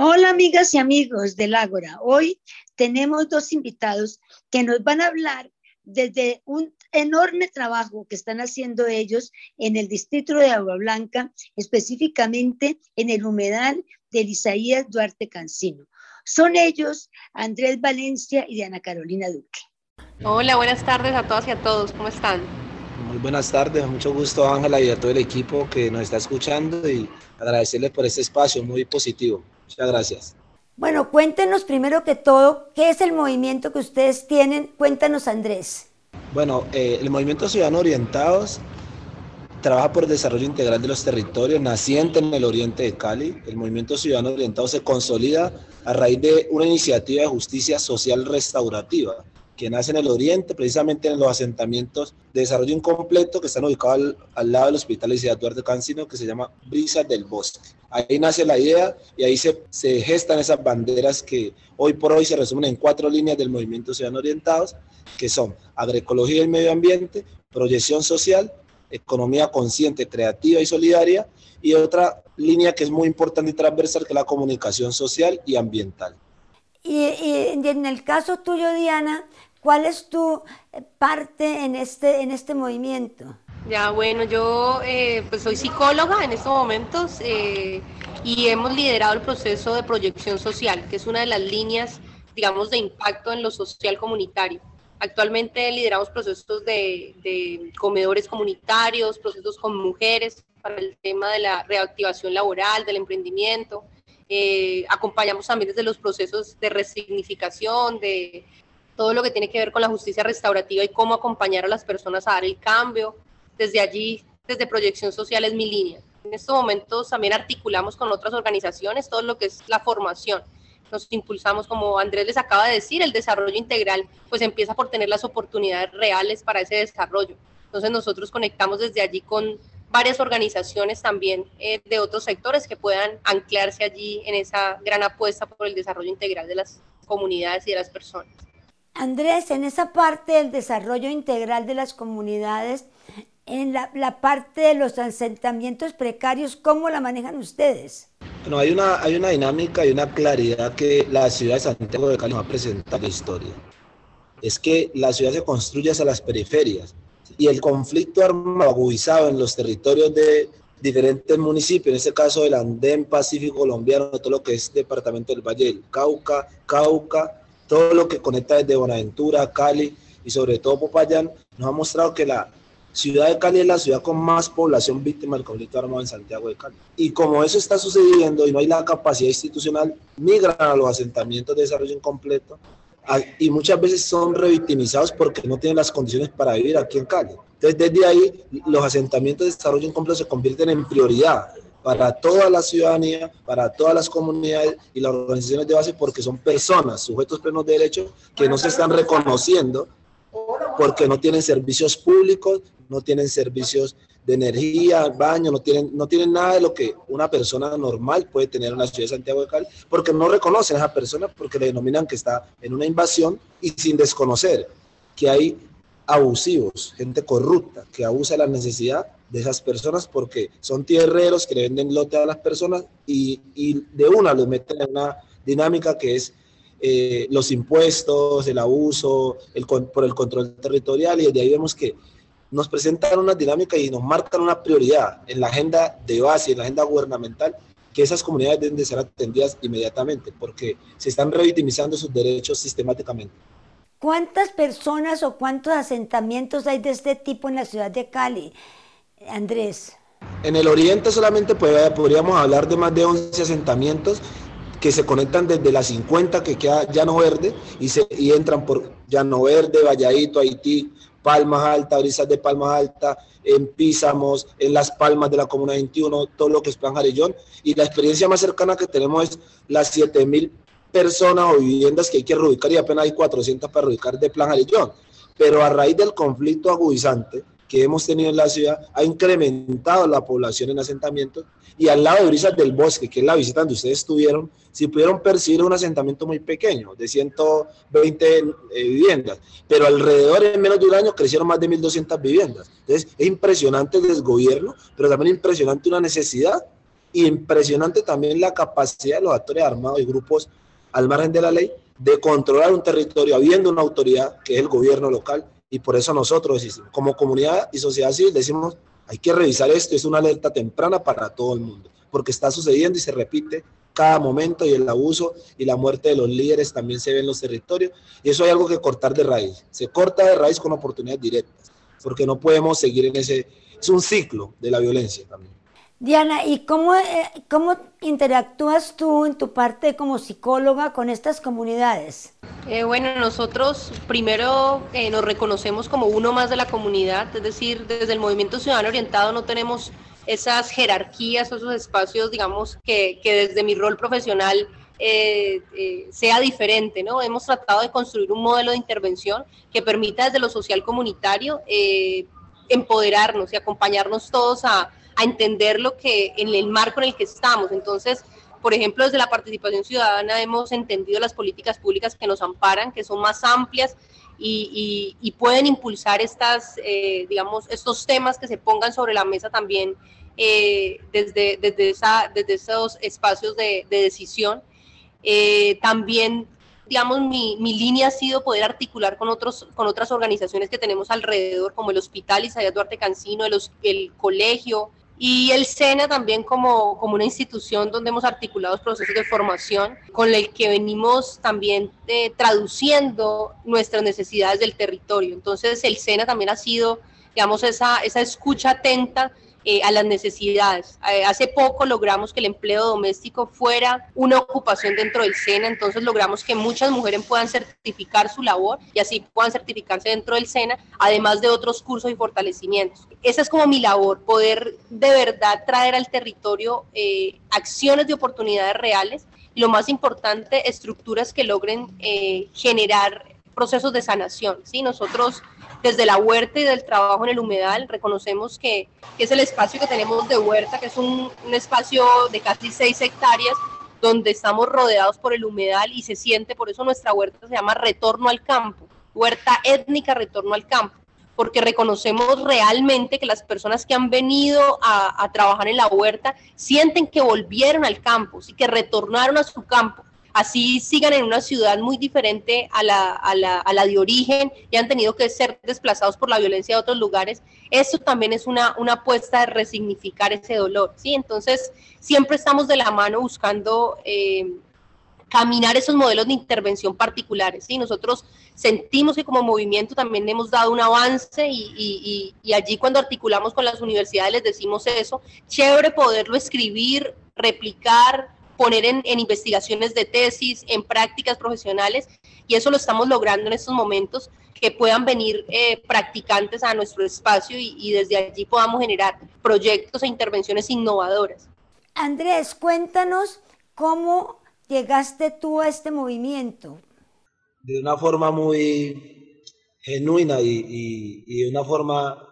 Hola amigas y amigos del Ágora. Hoy tenemos dos invitados que nos van a hablar desde un enorme trabajo que están haciendo ellos en el distrito de Agua Blanca, específicamente en el humedal de Isaías Duarte Cancino. Son ellos Andrés Valencia y Ana Carolina Duque. Hola, buenas tardes a todas y a todos. ¿Cómo están? Muy buenas tardes, mucho gusto Ángela y a todo el equipo que nos está escuchando y agradecerles por este espacio muy positivo. Muchas gracias. Bueno, cuéntenos primero que todo, ¿qué es el movimiento que ustedes tienen? Cuéntanos Andrés. Bueno, eh, el Movimiento Ciudadano Orientados trabaja por el desarrollo integral de los territorios, naciente en el oriente de Cali. El Movimiento Ciudadano Orientado se consolida a raíz de una iniciativa de justicia social restaurativa que nace en el oriente, precisamente en los asentamientos de desarrollo incompleto que están ubicados al, lado del Hospital de Ciudad Duarte Cancino, que se llama Brisa del Bosque. Ahí nace la idea y ahí se, se gestan esas banderas que hoy por hoy se resumen en cuatro líneas del movimiento Ciudadano Orientados, que son agroecología y medio ambiente, proyección social, economía consciente, creativa y solidaria, y otra línea que es muy importante y transversal, que es la comunicación social y ambiental. Y, en el caso tuyo, Diana, ¿Cuál es tu eh, parte en este, en este movimiento? Ya, bueno, yo eh, pues soy psicóloga en estos momentos eh, y hemos liderado el proceso de proyección social, que es una de las líneas, digamos, de impacto en lo social comunitario. Actualmente lideramos procesos de, de comedores comunitarios, procesos con mujeres para el tema de la reactivación laboral, del emprendimiento. acompañamos también desde los procesos de resignificación, de todo lo que tiene que ver con la justicia restaurativa y cómo acompañar a las personas a dar el cambio. Desde allí, desde Proyección Social es mi línea. En estos momentos también articulamos con otras organizaciones todo lo que es la formación. Nos impulsamos, como Andrés les acaba de decir, el desarrollo integral, pues empieza por tener las oportunidades reales para ese desarrollo. Entonces nosotros conectamos desde allí con varias organizaciones también eh, de otros sectores que puedan anclarse allí en esa gran apuesta por el desarrollo integral de las comunidades y de las personas. Andrés, en esa parte del desarrollo integral de las comunidades, en la, parte de los asentamientos precarios, ¿cómo la manejan ustedes? Bueno, hay una, hay una dinámica y una claridad que la ciudad de Santiago de Cali nos ha presentado en la historia. Es que la ciudad se construye hacia las periferias y el conflicto armado agudizado en los territorios de diferentes municipios, en este caso del Andén Pacífico colombiano, todo lo que es departamento del Valle Cauca, Cauca, todo lo que conecta desde Buenaventura, Cali y sobre todo Popayán, nos ha mostrado que la ciudad de Cali es la ciudad con más población víctima del conflicto armado en Santiago de Cali. Y como eso está sucediendo y no hay la capacidad institucional, migran a los asentamientos de desarrollo incompleto y muchas veces son revictimizados porque no tienen las condiciones para vivir aquí en Cali. Entonces, desde ahí, los asentamientos de desarrollo incompleto se convierten en prioridad para toda la ciudadanía, para todas las comunidades y las organizaciones de base, porque son personas, sujetos plenos de derecho, que no se están reconociendo porque no tienen servicios públicos, no tienen servicios de energía, baño, no tienen, no tienen nada de lo que una persona normal puede tener en la ciudad de Santiago de Cali, porque no reconocen a esa persona, porque le denominan que está en una invasión y sin desconocer que hay abusivos, gente corrupta que abusa de la necesidad de esas personas porque son tierreros que le venden lote a las personas y, y de una los meten en una dinámica que es eh, los impuestos, el abuso, el, por el control territorial y desde ahí vemos que nos presentan una dinámica y nos marcan una prioridad en la agenda de base, en la agenda gubernamental, que esas comunidades deben de ser atendidas inmediatamente porque se están revictimizando sus derechos sistemáticamente. ¿Cuántas personas o cuántos asentamientos hay de este tipo en la ciudad de Cali, Andrés? En el oriente solamente podríamos hablar de más de 11 asentamientos que se conectan desde la 50 que queda Llano Verde y, se, y entran por Llano Verde, Valladito, Haití, Palmas Alta, Brisas de Palmas Alta, en Písamos, en Las Palmas de la Comuna 21, todo lo que es Plan Jarellón. Y la experiencia más cercana que tenemos es las 7000 personas o viviendas que hay que reubicar y apenas hay 400 para reubicar de Plan Jarillón. Pero a raíz del conflicto agudizante que hemos tenido en la ciudad, ha incrementado la población en asentamientos y al lado de Brisas del Bosque, que es la visita donde ustedes estuvieron, si pudieron percibir un asentamiento muy pequeño, de 120 eh, viviendas, pero alrededor en menos de un año crecieron más de 1.200 viviendas. Entonces es impresionante el desgobierno, pero también impresionante una necesidad Impresionante también la capacidad de los actores armados y grupos al margen de la ley de controlar un territorio habiendo una autoridad que es el gobierno local y por eso nosotros como comunidad y sociedad civil decimos hay que revisar esto, es una alerta temprana para todo el mundo, porque está sucediendo y se repite cada momento y el abuso y la muerte de los líderes también se ve en los territorios y eso hay algo que cortar de raíz. Se corta de raíz con oportunidades directas, porque no podemos seguir en ese, es un ciclo de la violencia también. Diana, ¿y cómo, eh, cómo interactúas tú en tu parte como psicóloga con estas comunidades? Eh, bueno, nosotros primero eh, nos reconocemos como uno más de la comunidad, es decir, desde el movimiento ciudadano orientado no tenemos esas jerarquías o esos espacios, digamos, que, que desde mi rol profesional sea diferente, ¿no? Hemos tratado de construir un modelo de intervención que permita desde lo social comunitario empoderarnos y acompañarnos todos a a entender lo que en el marco en el que estamos. Entonces, por ejemplo, desde la participación ciudadana hemos entendido las políticas públicas que nos amparan, que son más amplias y, pueden impulsar estas, eh, digamos, estos temas que se pongan sobre la mesa también eh, desde, desde, esa, desde esos espacios de, decisión. Eh, también digamos, mi, mi, línea ha sido poder articular con, otros, con otras organizaciones que tenemos alrededor, como el Hospital Isaías Duarte Cancino, el, el colegio, y el SENA también como, como una institución donde hemos articulado procesos de formación con el que venimos también eh, traduciendo nuestras necesidades del territorio. Entonces el SENA también ha sido, digamos, esa, esa escucha atenta eh, a las necesidades. Eh, hace poco logramos que el empleo doméstico fuera una ocupación dentro del SENA, entonces logramos que muchas mujeres puedan certificar su labor y así puedan certificarse dentro del SENA, además de otros cursos y fortalecimientos. Esa es como mi labor, poder de verdad traer al territorio eh, acciones de oportunidades reales y lo más importante, estructuras que logren generar procesos de sanación. ¿sí? Nosotros desde la huerta y del trabajo en el humedal, reconocemos que, es el espacio que tenemos de huerta, que es un, espacio de casi 6 hectáreas, donde estamos rodeados por el humedal y se siente, por eso nuestra huerta se llama Retorno al Campo, huerta étnica Retorno al Campo, porque reconocemos realmente que las personas que han venido a, a trabajar en la huerta sienten que volvieron al campo, y que retornaron a su campo así sigan en una ciudad muy diferente a la, a a de origen y han tenido que ser desplazados por la violencia de otros lugares, eso también es una, apuesta de resignificar ese dolor, ¿sí? Entonces, siempre estamos de la mano buscando... Eh, caminar esos modelos de intervención particulares. ¿sí? Nosotros sentimos que como movimiento también hemos dado un avance y, y, y, allí cuando articulamos con las universidades les decimos eso, chévere poderlo escribir, replicar, poner en, investigaciones de tesis, en prácticas profesionales, y eso lo estamos logrando en estos momentos, que puedan venir eh, practicantes a nuestro espacio y, desde allí podamos generar proyectos e intervenciones innovadoras. Andrés, cuéntanos cómo llegaste tú a este movimiento. De una forma muy genuina y, y de una forma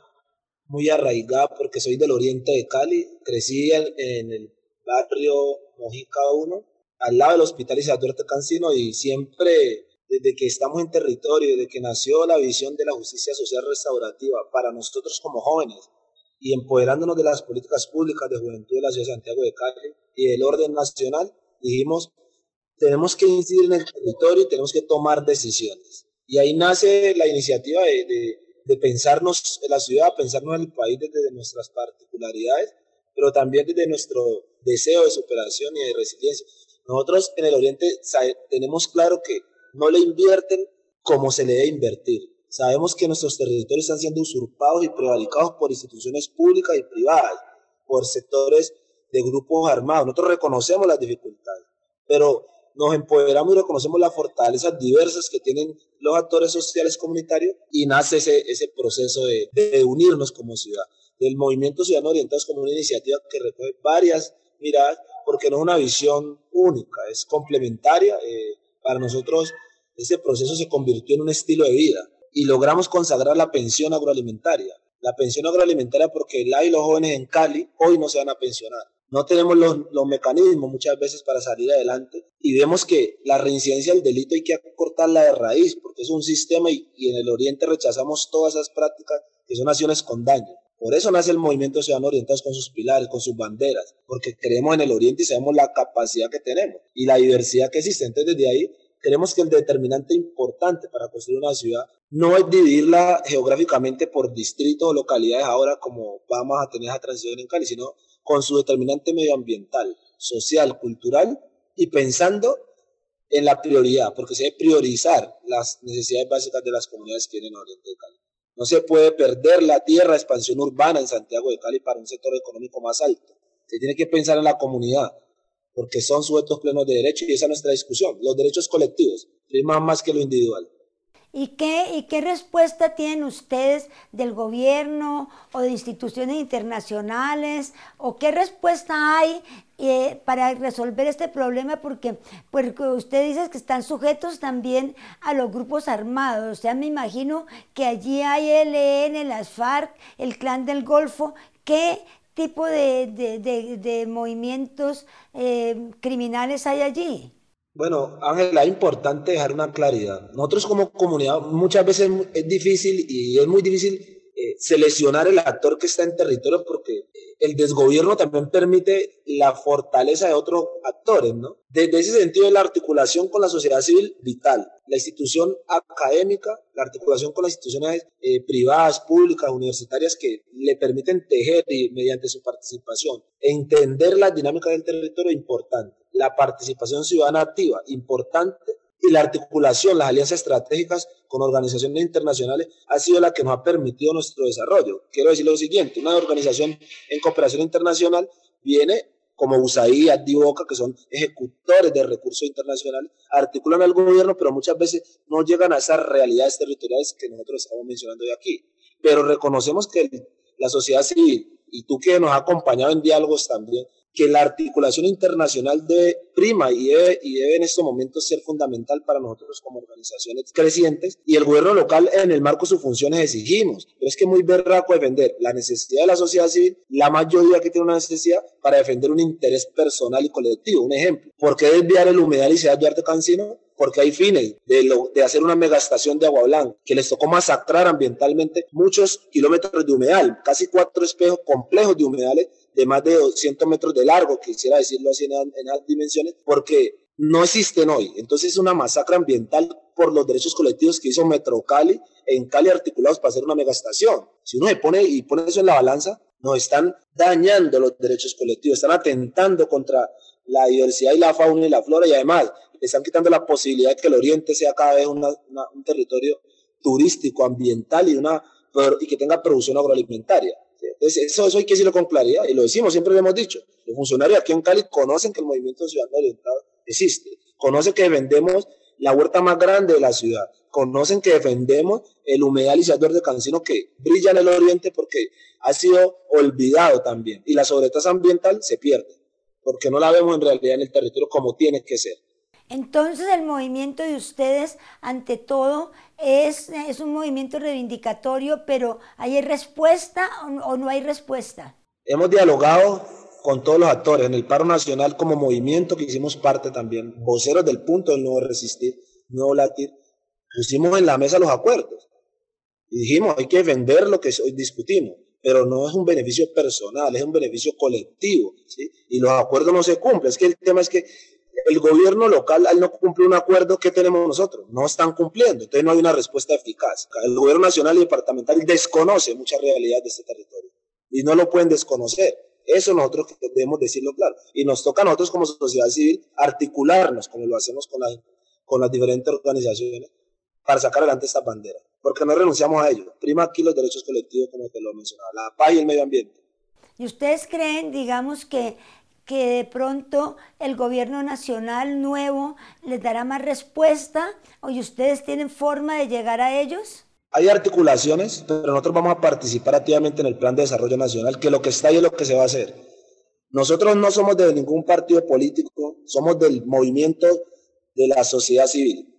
muy arraigada, porque soy del oriente de Cali, crecí en el barrio Mojica 1, al lado del Hospital Duarte Cancino y siempre desde que estamos en territorio, desde que nació la visión de la justicia social restaurativa para nosotros como jóvenes y empoderándonos de las políticas públicas de juventud de la ciudad de Santiago de Cali y del orden nacional, dijimos, tenemos que incidir en el territorio y tenemos que tomar decisiones. Y ahí nace la iniciativa de, de, de pensarnos en la ciudad, pensarnos en el país desde nuestras particularidades pero también desde nuestro deseo de superación y de resiliencia. Nosotros en el Oriente tenemos claro que no le invierten como se le debe invertir. Sabemos que nuestros territorios están siendo usurpados y prevaricados por instituciones públicas y privadas, por sectores de grupos armados. Nosotros reconocemos las dificultades, pero nos empoderamos y reconocemos las fortalezas diversas que tienen los actores sociales comunitarios y nace ese, ese proceso de, de unirnos como ciudad del Movimiento Ciudadano Orientados como una iniciativa que recoge varias miradas, porque no es una visión única, es complementaria. Eh, para nosotros, ese proceso se convirtió en un estilo de vida y logramos consagrar la pensión agroalimentaria. La pensión agroalimentaria porque la y los jóvenes en Cali hoy no se van a pensionar. No tenemos los, los mecanismos muchas veces para salir adelante y vemos que la reincidencia del delito hay que cortarla de raíz porque es un sistema y, y en el Oriente rechazamos todas esas prácticas que son acciones con daño Por eso nace el movimiento Ciudadano Orientados con sus pilares, con sus banderas, porque creemos en el Oriente y sabemos la capacidad que tenemos y la diversidad que existe. Entonces, desde ahí, creemos que el determinante importante para construir una ciudad no es dividirla geográficamente por distritos o localidades ahora como vamos a tener esa transición en Cali, sino con su determinante medioambiental, social, cultural y pensando en la prioridad, porque se debe priorizar las necesidades básicas de las comunidades que tienen en Oriente de Cali. No se puede perder la tierra expansión urbana en Santiago de Cali para un sector económico más alto. Se tiene que pensar en la comunidad, porque son sujetos plenos de derecho y esa es nuestra discusión. Los derechos colectivos priman más que lo individual. ¿Y qué, ¿Y qué respuesta tienen ustedes del gobierno o de instituciones internacionales? ¿O qué respuesta hay eh, para resolver este problema? Porque, porque usted dice que están sujetos también a los grupos armados. O sea, me imagino que allí hay el ELN, las FARC, el Clan del Golfo. ¿Qué tipo de, de, de, movimientos eh, criminales hay allí? Bueno, Ángela, es importante dejar una claridad. Nosotros como comunidad muchas veces es difícil y es muy difícil eh, seleccionar el actor que está en territorio porque eh, el desgobierno también permite la fortaleza de otros actores, ¿no? Desde ese sentido, la articulación con la sociedad civil vital, la institución académica, la articulación con las instituciones eh, privadas, públicas, universitarias que le permiten tejer y mediante su participación, entender las dinámicas del territorio importante la participación ciudadana activa, importante, y la articulación, las alianzas estratégicas con organizaciones internacionales ha sido la que nos ha permitido nuestro desarrollo. Quiero decir lo siguiente, una organización en cooperación internacional viene como USAID, Adivoca, que son ejecutores de recursos internacionales, articulan al gobierno, pero muchas veces no llegan a esas realidades territoriales que nosotros estamos mencionando hoy aquí. Pero reconocemos que la sociedad civil, y tú que nos has acompañado en diálogos también, que la articulación internacional debe prima y debe, y debe en estos momentos ser fundamental para nosotros como organizaciones crecientes y el gobierno local en el marco de sus funciones exigimos. Pero es que muy berraco defender la necesidad de la sociedad civil, la mayoría que tiene una necesidad para defender un interés personal y colectivo. Un ejemplo, ¿por qué desviar el humedal y ciudad Duarte Cancino? Porque hay fines de, de, hacer una megastación de agua blanca, que les tocó masacrar ambientalmente muchos kilómetros de humedal, casi cuatro espejos complejos de humedales de más de 200 metros de largo, quisiera decirlo así en, en dimensiones, porque no existen hoy. Entonces es una masacre ambiental por los derechos colectivos que hizo Metro Cali en Cali articulados para hacer una megastación. Si uno se pone y pone eso en la balanza, nos están dañando los derechos colectivos, están atentando contra la diversidad y la fauna y la flora y además están quitando la posibilidad de que el Oriente sea cada vez un territorio turístico, ambiental y, una, y que tenga producción agroalimentaria. Eso, eso hay que decirlo con claridad y lo decimos, siempre lo hemos dicho. Los funcionarios aquí en Cali conocen que el movimiento ciudadano orientado existe, conocen que defendemos la huerta más grande de la ciudad, conocen que defendemos el humedal y de Cancino que brilla en el oriente porque ha sido olvidado también y la sobretasa ambiental se pierde porque no la vemos en realidad en el territorio como tiene que ser. Entonces el movimiento de ustedes, ante todo, es, es un movimiento reivindicatorio, pero ¿hay respuesta o, no hay respuesta? Hemos dialogado con todos los actores en el paro nacional como movimiento que hicimos parte también, voceros del punto del nuevo resistir, nuevo latir, pusimos en la mesa los acuerdos y dijimos hay que vender lo que hoy discutimos, pero no es un beneficio personal, es un beneficio colectivo, ¿sí? y los acuerdos no se cumplen. Es que el tema es que el gobierno local al no cumplir un acuerdo, ¿qué tenemos nosotros? No están cumpliendo, entonces no hay una respuesta eficaz. El gobierno nacional y departamental desconoce mucha realidad de este territorio y no lo pueden desconocer. Eso nosotros debemos decirlo claro. Y nos toca a nosotros como sociedad civil articularnos, como lo hacemos con, con las diferentes organizaciones, para sacar adelante esta bandera. Porque no renunciamos a ello. Prima aquí los derechos colectivos, como te lo mencionaba, la paz y el medio ambiente. ¿Y ustedes creen, digamos, que que de pronto el gobierno nacional nuevo les dará más respuesta o ustedes tienen forma de llegar a ellos? Hay articulaciones, pero nosotros vamos a participar activamente en el plan de desarrollo nacional, que lo que está ahí es lo que se va a hacer. Nosotros no somos de ningún partido político, somos del movimiento de la sociedad civil,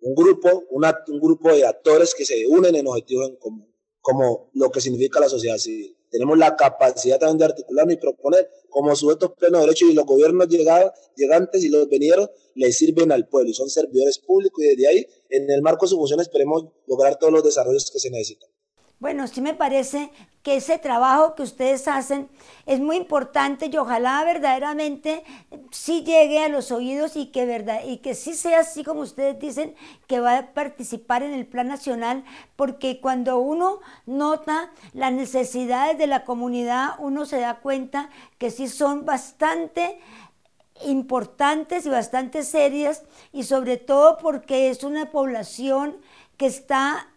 un grupo, un grupo de actores que se unen en objetivos en común, como lo que significa la sociedad civil tenemos la capacidad también de articularnos y proponer como sujetos plenos de derecho y los gobiernos llegados, llegantes y los venideros le sirven al pueblo y son servidores públicos y desde ahí, en el marco de su función, esperemos lograr todos los desarrollos que se necesitan. Bueno, sí me parece que ese trabajo que ustedes hacen es muy importante y ojalá verdaderamente sí llegue a los oídos y que, verdad, y que sí sea así como ustedes dicen que va a participar en el plan nacional, porque cuando uno nota las necesidades de la comunidad, uno se da cuenta que sí son bastante importantes y bastante serias y sobre todo porque es una población que está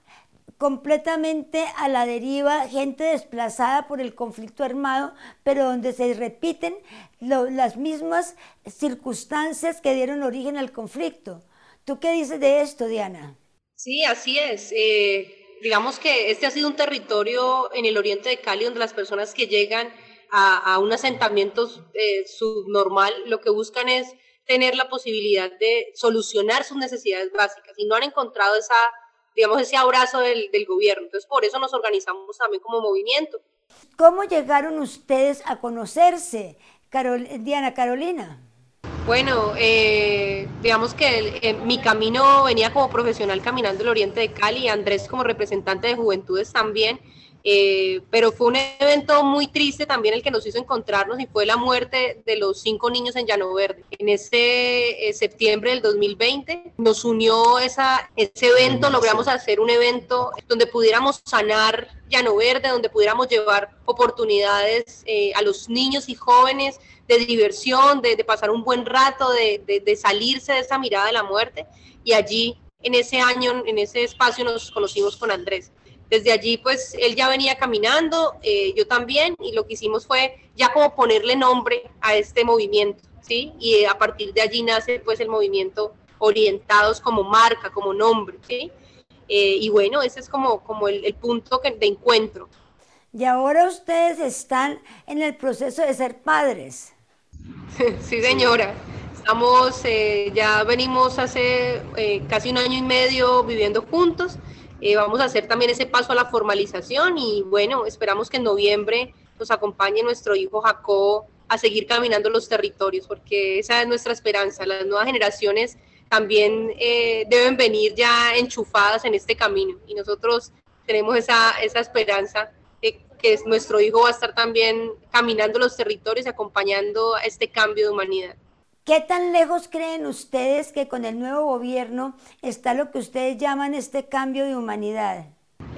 completamente a la deriva, gente desplazada por el conflicto armado, pero donde se repiten las mismas circunstancias que dieron origen al conflicto. ¿Tú qué dices de esto, Diana? Sí, así es. Eh, digamos que este ha sido un territorio en el oriente de Cali donde las personas que llegan a, un asentamiento eh, subnormal lo que buscan es tener la posibilidad de solucionar sus necesidades básicas y no han encontrado esa digamos, ese abrazo del, del gobierno. Entonces, por eso nos organizamos también como movimiento. ¿Cómo llegaron ustedes a conocerse, Diana Carolina? Bueno, eh, digamos que eh, mi camino venía como profesional caminando el oriente de Cali, Andrés como representante de juventudes también, eh, pero fue un evento muy triste también el que nos hizo encontrarnos y fue la muerte de los cinco niños en Llano Verde. En ese eh, septiembre del 2020 nos unió esa, ese evento, logramos hacer un evento donde pudiéramos sanar Llano Verde, donde pudiéramos llevar oportunidades eh, a los niños y jóvenes de diversión, de, de pasar un buen rato, de, de, de salirse de esa mirada de la muerte. Y allí, en ese año, en ese espacio, nos conocimos con Andrés. Desde allí, pues él ya venía caminando, eh, yo también, y lo que hicimos fue ya como ponerle nombre a este movimiento, ¿sí? Y eh, a partir de allí nace pues el movimiento orientados como marca, como nombre, ¿sí? Eh, y bueno, ese es como, como el, punto de encuentro. Y ahora ustedes están en el proceso de ser padres. sí, señora. Estamos, ya venimos hace casi un año y medio viviendo juntos eh, vamos a hacer también ese paso a la formalización y bueno, esperamos que en noviembre nos acompañe nuestro hijo Jacob a seguir caminando los territorios, porque esa es nuestra esperanza. Las nuevas generaciones también eh, deben venir ya enchufadas en este camino y nosotros tenemos esa, esa esperanza de que nuestro hijo va a estar también caminando los territorios y acompañando este cambio de humanidad. ¿Qué tan lejos creen ustedes que con el nuevo gobierno está lo que ustedes llaman este cambio de humanidad?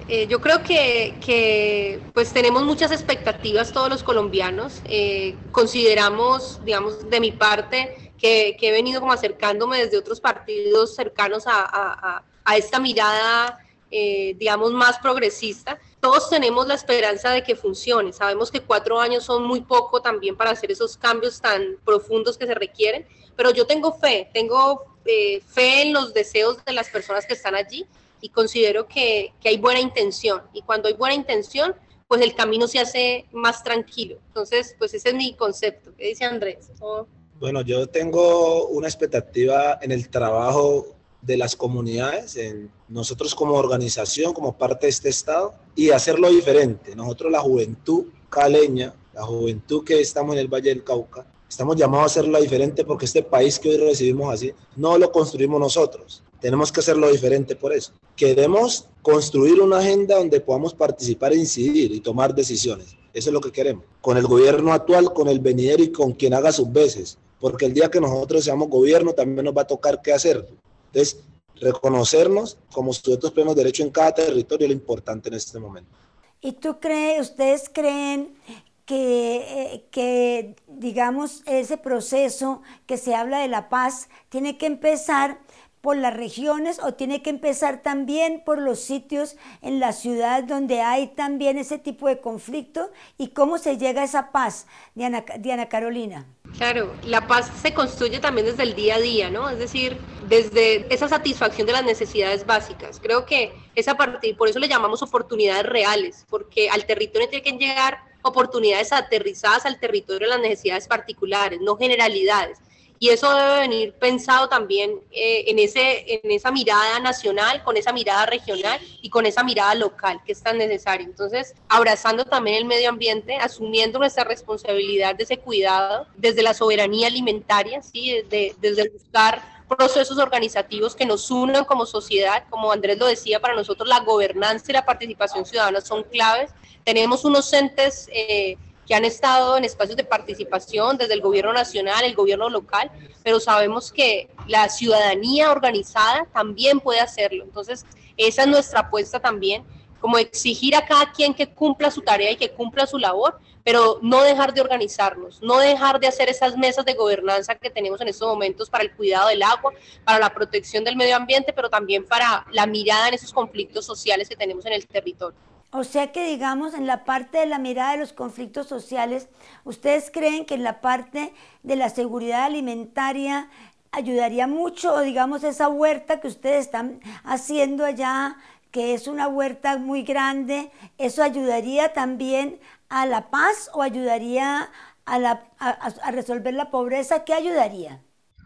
Eh, yo creo que, pues tenemos muchas expectativas todos los colombianos. Eh, consideramos, digamos, de mi parte, que, he venido como acercándome desde otros partidos cercanos a esta mirada, eh, digamos, más progresista todos tenemos la esperanza de que funcione. Sabemos que cuatro años son muy poco también para hacer esos cambios tan profundos que se requieren, pero yo tengo fe, tengo eh, fe en los deseos de las personas que están allí y considero que, que, hay buena intención. Y cuando hay buena intención, pues el camino se hace más tranquilo. Entonces, pues ese es mi concepto. ¿Qué dice Andrés? Bueno, yo tengo una expectativa en el trabajo de las comunidades, en nosotros como organización, como parte de este Estado, y hacerlo diferente. Nosotros, la juventud caleña, la juventud que estamos en el Valle del Cauca, estamos llamados a hacerlo diferente porque este país que hoy recibimos así, no lo construimos nosotros. Tenemos que hacerlo diferente por eso. Queremos construir una agenda donde podamos participar e incidir y tomar decisiones. Eso es lo que queremos. Con el gobierno actual, con el venidero y con quien haga sus veces. Porque el día que nosotros seamos gobierno también nos va a tocar qué hacer. Entonces, reconocernos como sujetos plenos de derecho en cada territorio es lo importante en este momento. ¿Y tú crees, ustedes creen que, eh, que, digamos, ese proceso que se habla de la paz tiene que empezar por las regiones o tiene que empezar también por los sitios en la ciudad donde hay también ese tipo de conflicto y cómo se llega a esa paz, Diana, Diana Carolina? Claro, la paz se construye también desde el día a día, ¿no? Es decir, desde esa satisfacción de las necesidades básicas. Creo que esa parte, por eso le llamamos oportunidades reales, porque al territorio tiene que llegar oportunidades aterrizadas al territorio, las necesidades particulares, no generalidades y eso debe venir pensado también eh, en, ese, en esa mirada nacional, con esa mirada regional y con esa mirada local que es tan necesaria. Entonces, abrazando también el medio ambiente, asumiendo nuestra responsabilidad de ese cuidado desde la soberanía alimentaria, ¿sí? desde, desde buscar procesos organizativos que nos unan como sociedad. Como Andrés lo decía, para nosotros la gobernanza y la participación ciudadana son claves. Tenemos unos entes eh, que han estado en espacios de participación desde el gobierno nacional, el gobierno local, pero sabemos que la ciudadanía organizada también puede hacerlo. Entonces, esa es nuestra apuesta también, como exigir a cada quien que cumpla su tarea y que cumpla su labor, pero no dejar de organizarnos, no dejar de hacer esas mesas de gobernanza que tenemos en estos momentos para el cuidado del agua, para la protección del medio ambiente, pero también para la mirada en esos conflictos sociales que tenemos en el territorio. O sea que digamos en la parte de la mirada de los conflictos sociales, ¿ustedes creen que en la parte de la seguridad alimentaria ayudaría mucho o digamos esa huerta que ustedes están haciendo allá, que es una huerta muy grande, eso ayudaría también a la paz o ayudaría a, a resolver la pobreza? ¿Qué ayudaría?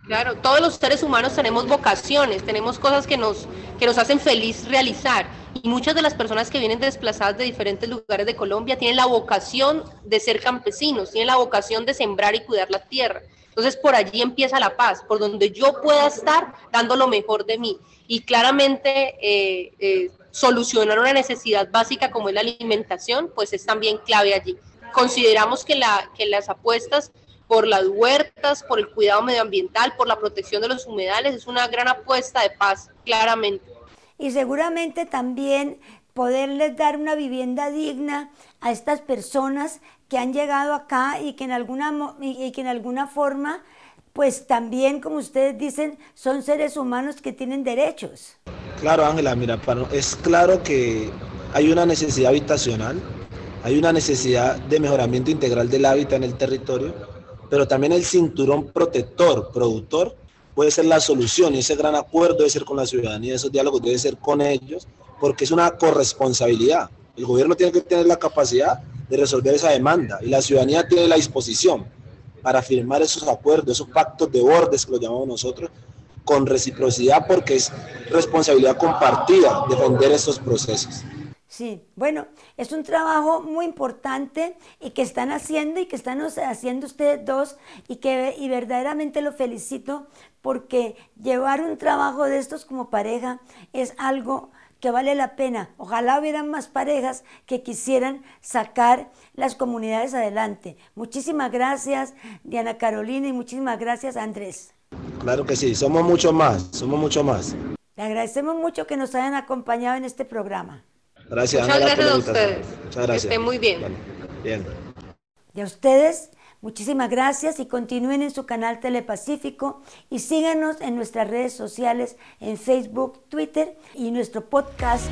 Claro, todos los seres humanos tenemos vocaciones, tenemos cosas que nos, que nos hacen feliz realizar. Y muchas de las personas que vienen desplazadas de diferentes lugares de Colombia tienen la vocación de ser campesinos, tienen la vocación de sembrar y cuidar la tierra. Entonces por allí empieza la paz, por donde yo pueda estar dando lo mejor de mí. Y claramente eh, eh, solucionar una necesidad básica como es la alimentación, pues es también clave allí. Consideramos que, la, que las apuestas por las huertas, por el cuidado medioambiental, por la protección de los humedales. Es una gran apuesta de paz, claramente. Y seguramente también poderles dar una vivienda digna a estas personas que han llegado acá y que en alguna, y que en alguna forma, pues también, como ustedes dicen, son seres humanos que tienen derechos. Claro, Ángela, mira, es claro que hay una necesidad habitacional, hay una necesidad de mejoramiento integral del hábitat en el territorio, pero también el cinturón protector, productor, puede ser la solución y ese gran acuerdo debe ser con la ciudadanía, esos diálogos debe ser con ellos, porque es una corresponsabilidad. El gobierno tiene que tener la capacidad de resolver esa demanda y la ciudadanía tiene la disposición para firmar esos acuerdos, esos pactos de bordes que lo llamamos nosotros, con reciprocidad porque es responsabilidad compartida defender estos procesos. Sí, bueno, es un trabajo muy importante y que están haciendo y que están haciendo ustedes dos y que y verdaderamente lo felicito porque llevar un trabajo de estos como pareja es algo que vale la pena. Ojalá hubieran más parejas que quisieran sacar las comunidades adelante. Muchísimas gracias, Diana Carolina, y muchísimas gracias, Andrés. Claro que sí, somos mucho más, somos mucho más. Le agradecemos mucho que nos hayan acompañado en este programa. Gracias. Muchas gracias a ustedes. Muchas gracias. Que estén muy bien. bien. Y a ustedes, muchísimas gracias y continúen en su canal Telepacífico y síganos en nuestras redes sociales en Facebook, Twitter y nuestro podcast